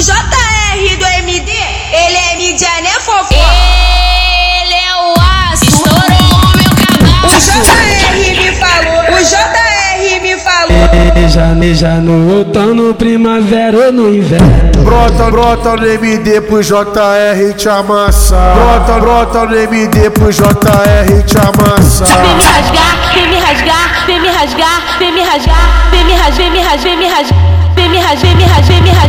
JR do MD, ele é mídia, né, fofo? Ele é o aço, estourou o meu O cabaço. JR me falou, o JR me falou. Neja, neja no outono, primavera ou no inverno. Brota, brota no MD pro JR te amassar. Brota, brota no MD pro JR te amassar. Vem me rasgar, vem me rasgar, vem me rasgar, vem me rasgar, vem me rasgar, vem me rasgar, vem me rasgar, vem me rasgar, vem me rasgar,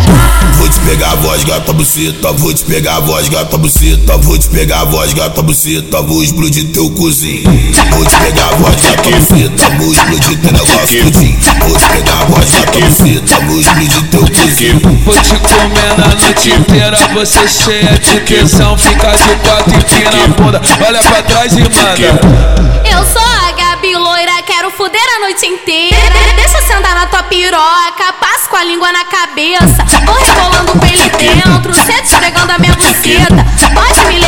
pegar a voz, gata buceta, vou te pegar a voz, gata buceta, vou te pegar a voz, gata buceta, vou explodir teu cozinho. Vou te pegar a voz, gata buceta, vou explodir teu negócio tudinho. Vou te pegar a voz, gata buceta, vou explodir teu cozinho. Vou te comer na noite inteira, você cheia de tesão Fica de quatro e pina a bunda, olha pra trás e manda Eu sou a Gabi loira, quero fuder a noite inteira. Deixa eu sentar na tua piroca, com a língua na cabeça. Vou rebolando pra ele dentro, cê te pegando a minha buceta. Pode me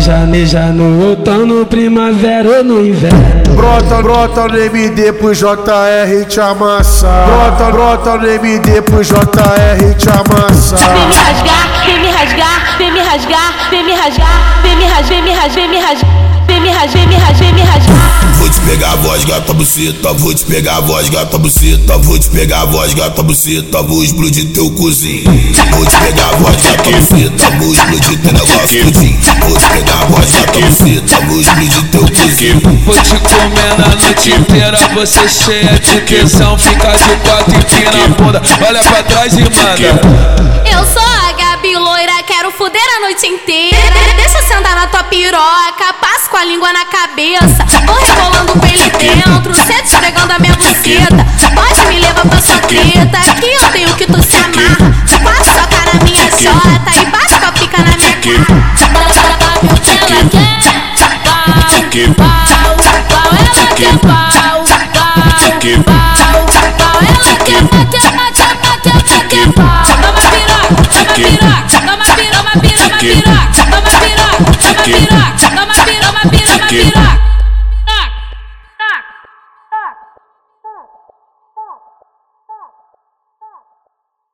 Neja, neja no outono, primavera ou no inverno. Brota, brota no MD pro JR te amassar. Brota, brota no MD pro JR te rasgar, vem me rasgar, vem me rasgar, vem me rasgar, vem me rasgar, vem me rasgar, vem me rasgar, vem me rasgar, me me. Vou te pegar a voz, gata buceta, vou te pegar a voz, gata buceta, vou te pegar a voz, gata buceta, vou explodir teu cozinho. Vou te pegar a voz, gata buceta, vou explodir teu negócio tudinho. Vou te pegar a voz, gata buceta, vou explodir teu cozinho. Vou te comer na noite inteira, você cheia de tesão Fica de quatro e pina a bunda, olha pra trás e manda Eu sou a Gabi loira, quero fuder a noite inteira. Piroca, passo com a língua na cabeça. Vou rebolando pra ele dentro, cê te pegando a minha buceta. Pode me levar pra sua treta, que eu tenho que tu se amarra. Passa sua cara na minha jota e bate com a pica na minha cara. Ela quer pau, pau, pau, ela quer pau, pau, pau, pau, ela quer bater, bater, bater, bater pau. Toma piroca, toma piroca, toma piroca, toma piroca, toma piroca,